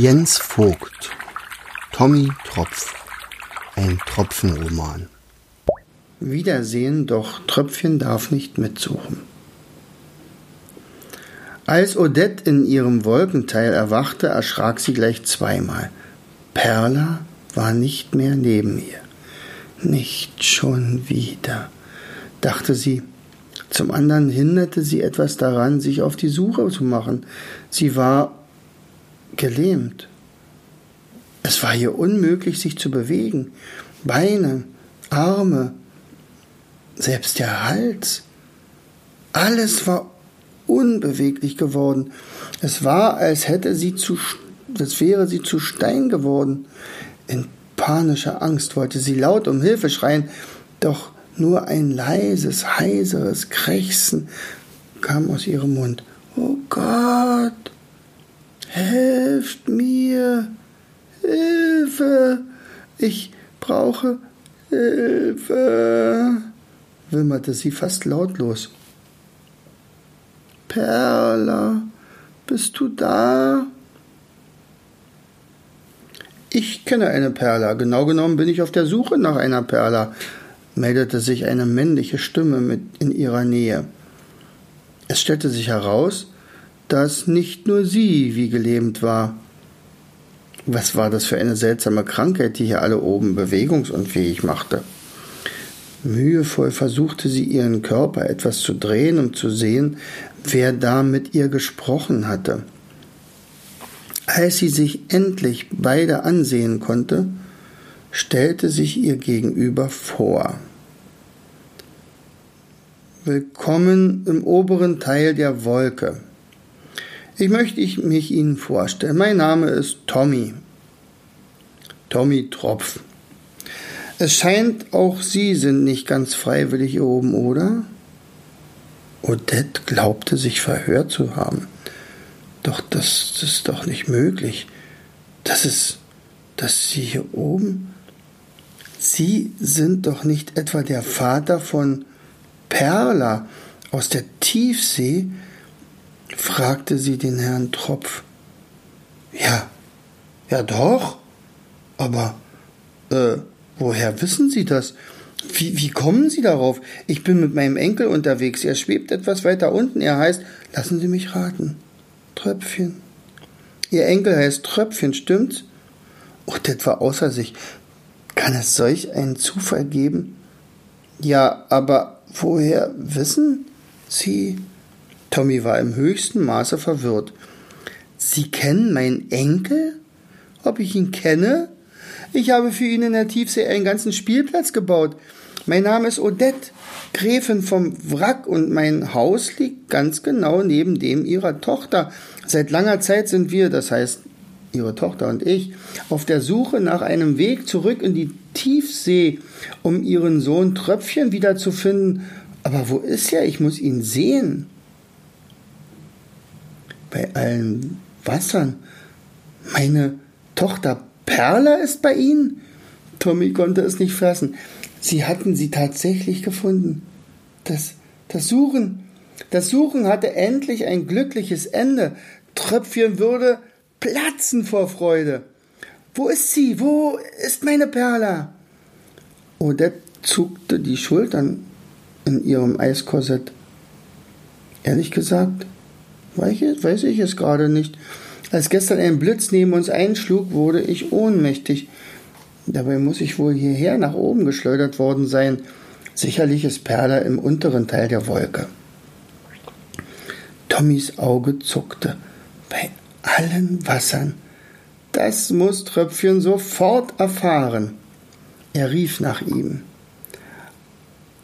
Jens Vogt Tommy Tropf Ein Tropfenroman Wiedersehen, doch Tröpfchen darf nicht mitsuchen. Als Odette in ihrem Wolkenteil erwachte, erschrak sie gleich zweimal. Perla war nicht mehr neben ihr. Nicht schon wieder, dachte sie. Zum anderen hinderte sie etwas daran, sich auf die Suche zu machen. Sie war gelähmt. Es war ihr unmöglich, sich zu bewegen. Beine, Arme, selbst der Hals. Alles war unbeweglich geworden. Es war, als hätte sie zu, als wäre sie zu Stein geworden. In panischer Angst wollte sie laut um Hilfe schreien, doch nur ein leises, heiseres Krächzen kam aus ihrem Mund. Oh Gott, helft mir, Hilfe, ich brauche Hilfe, wimmerte sie fast lautlos. Perla, bist du da? Ich kenne eine Perla. Genau genommen bin ich auf der Suche nach einer Perla, meldete sich eine männliche Stimme in ihrer Nähe. Es stellte sich heraus, dass nicht nur sie wie gelähmt war. Was war das für eine seltsame Krankheit, die hier alle oben bewegungsunfähig machte? Mühevoll versuchte sie ihren Körper etwas zu drehen, um zu sehen, wer da mit ihr gesprochen hatte. Als sie sich endlich beide ansehen konnte, stellte sich ihr gegenüber vor. Willkommen im oberen Teil der Wolke. Ich möchte mich Ihnen vorstellen. Mein Name ist Tommy. Tommy Tropf. Es scheint, auch Sie sind nicht ganz freiwillig hier oben, oder? Odette glaubte sich verhört zu haben. Doch das, das ist doch nicht möglich. Das ist, dass Sie hier oben. Sie sind doch nicht etwa der Vater von Perla aus der Tiefsee? Fragte sie den Herrn Tropf. Ja, ja doch. Aber, äh, woher wissen Sie das? Wie, wie kommen Sie darauf? Ich bin mit meinem Enkel unterwegs. Er schwebt etwas weiter unten. Er heißt, lassen Sie mich raten, Tröpfchen. Ihr Enkel heißt Tröpfchen, stimmt's? Oh, das war außer sich. Kann es solch einen Zufall geben? Ja, aber woher wissen Sie? Tommy war im höchsten Maße verwirrt. Sie kennen meinen Enkel? Ob ich ihn kenne? Ich habe für ihn in der Tiefsee einen ganzen Spielplatz gebaut. Mein Name ist Odette, Gräfin vom Wrack, und mein Haus liegt ganz genau neben dem ihrer Tochter. Seit langer Zeit sind wir, das heißt ihre Tochter und ich, auf der Suche nach einem Weg zurück in die Tiefsee, um ihren Sohn Tröpfchen wiederzufinden. Aber wo ist er? Ich muss ihn sehen. Bei allen Wassern. Meine Tochter Perla ist bei Ihnen? Tommy konnte es nicht fassen. Sie hatten sie tatsächlich gefunden. Das, das Suchen, das Suchen hatte endlich ein glückliches Ende. Tröpfchen würde platzen vor Freude. Wo ist sie? Wo ist meine Perla? Odette zuckte die Schultern in ihrem Eiskorsett. Ehrlich gesagt, weiß ich es gerade nicht. Als gestern ein Blitz neben uns einschlug, wurde ich ohnmächtig. Dabei muss ich wohl hierher nach oben geschleudert worden sein. Sicherlich ist Perla im unteren Teil der Wolke. Tommys Auge zuckte. Bei allen Wassern. Das muss Tröpfchen sofort erfahren. Er rief nach ihm.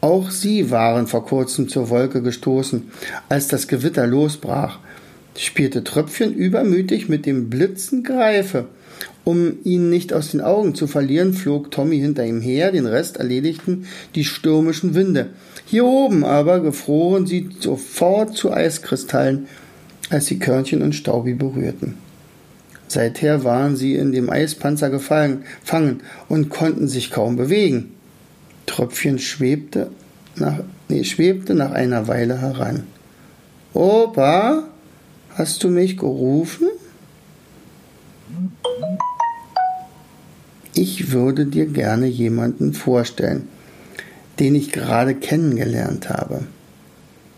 Auch sie waren vor kurzem zur Wolke gestoßen, als das Gewitter losbrach spielte Tröpfchen übermütig mit dem Blitzengreife. Um ihn nicht aus den Augen zu verlieren, flog Tommy hinter ihm her, den Rest erledigten die stürmischen Winde. Hier oben aber gefroren sie sofort zu Eiskristallen, als die Körnchen und Staubi berührten. Seither waren sie in dem Eispanzer gefallen, fangen und konnten sich kaum bewegen. Tröpfchen schwebte nach, nee, schwebte nach einer Weile heran. Opa, Hast du mich gerufen? ich würde dir gerne jemanden vorstellen, den ich gerade kennengelernt habe.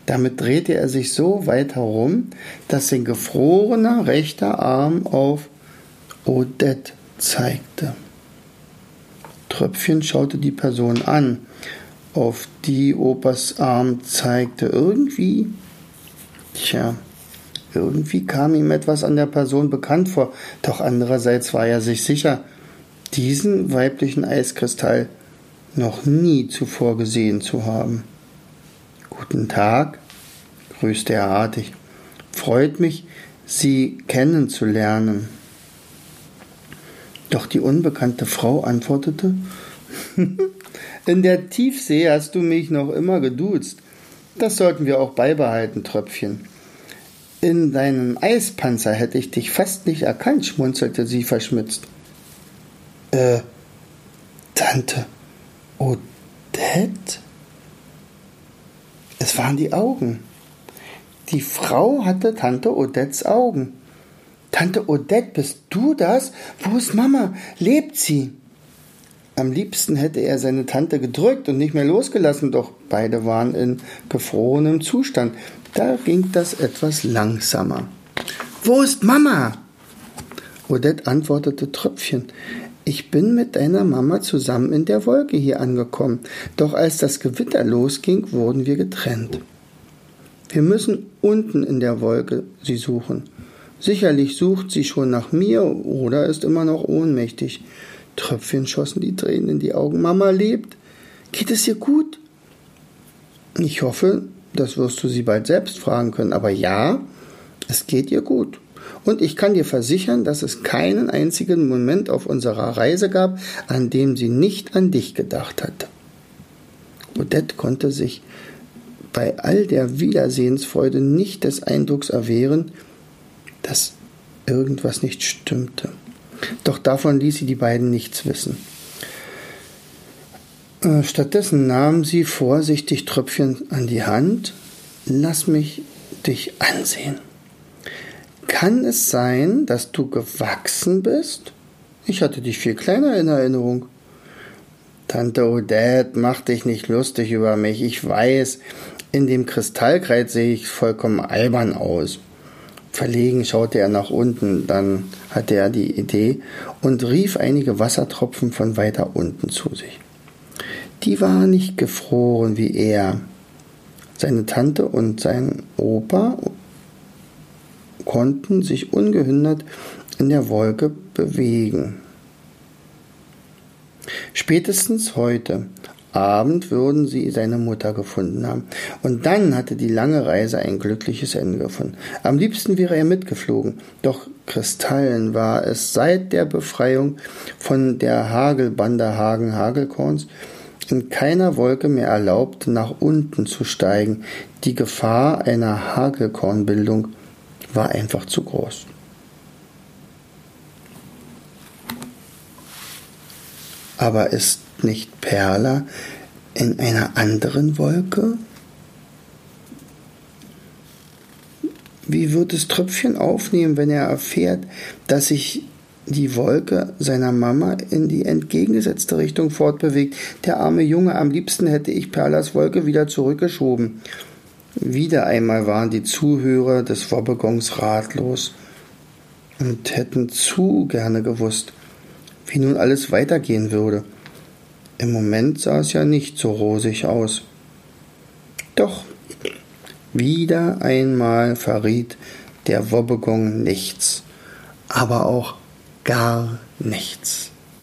Damit drehte er sich so weit herum, dass sein gefrorener rechter Arm auf Odette zeigte. Tröpfchen schaute die Person an, auf die Opas Arm zeigte. Irgendwie, tja, irgendwie kam ihm etwas an der Person bekannt vor, doch andererseits war er sich sicher, diesen weiblichen Eiskristall noch nie zuvor gesehen zu haben. Guten Tag, grüßte er artig. Freut mich, Sie kennenzulernen. Doch die unbekannte Frau antwortete In der Tiefsee hast du mich noch immer geduzt. Das sollten wir auch beibehalten, Tröpfchen. In deinem Eispanzer hätte ich dich fast nicht erkannt, schmunzelte sie verschmitzt. Äh, Tante Odette? Es waren die Augen. Die Frau hatte Tante Odettes Augen. Tante Odette, bist du das? Wo ist Mama? Lebt sie? Am liebsten hätte er seine Tante gedrückt und nicht mehr losgelassen, doch beide waren in gefrorenem Zustand. Da ging das etwas langsamer. Wo ist Mama? Odette antwortete Tröpfchen. Ich bin mit deiner Mama zusammen in der Wolke hier angekommen, doch als das Gewitter losging, wurden wir getrennt. Wir müssen unten in der Wolke sie suchen. Sicherlich sucht sie schon nach mir oder ist immer noch ohnmächtig. Tröpfchen schossen die Tränen in die Augen. Mama lebt. Geht es ihr gut? Ich hoffe, das wirst du sie bald selbst fragen können. Aber ja, es geht ihr gut. Und ich kann dir versichern, dass es keinen einzigen Moment auf unserer Reise gab, an dem sie nicht an dich gedacht hat. Odette konnte sich bei all der Wiedersehensfreude nicht des Eindrucks erwehren, dass irgendwas nicht stimmte. Doch davon ließ sie die beiden nichts wissen. Äh, stattdessen nahm sie vorsichtig Tröpfchen an die Hand. Lass mich dich ansehen. Kann es sein, dass du gewachsen bist? Ich hatte dich viel kleiner in Erinnerung. Tante Odette, mach dich nicht lustig über mich. Ich weiß, in dem Kristallkreis sehe ich vollkommen albern aus. Verlegen schaute er nach unten, dann hatte er die Idee und rief einige Wassertropfen von weiter unten zu sich. Die waren nicht gefroren wie er. Seine Tante und sein Opa konnten sich ungehindert in der Wolke bewegen. Spätestens heute Abend würden sie seine Mutter gefunden haben. Und dann hatte die lange Reise ein glückliches Ende gefunden. Am liebsten wäre er mitgeflogen, doch Kristallen war es seit der Befreiung von der Hagelbande Hagen Hagelkorns in keiner Wolke mehr erlaubt, nach unten zu steigen. Die Gefahr einer Hagelkornbildung war einfach zu groß. Aber ist nicht Perla in einer anderen Wolke? Wie wird es Tröpfchen aufnehmen, wenn er erfährt, dass sich die Wolke seiner Mama in die entgegengesetzte Richtung fortbewegt? Der arme Junge, am liebsten hätte ich Perlas Wolke wieder zurückgeschoben. Wieder einmal waren die Zuhörer des Wobbegons ratlos und hätten zu gerne gewusst, wie nun alles weitergehen würde. Im Moment sah es ja nicht so rosig aus. Doch wieder einmal verriet der Wobbegong nichts, aber auch gar nichts.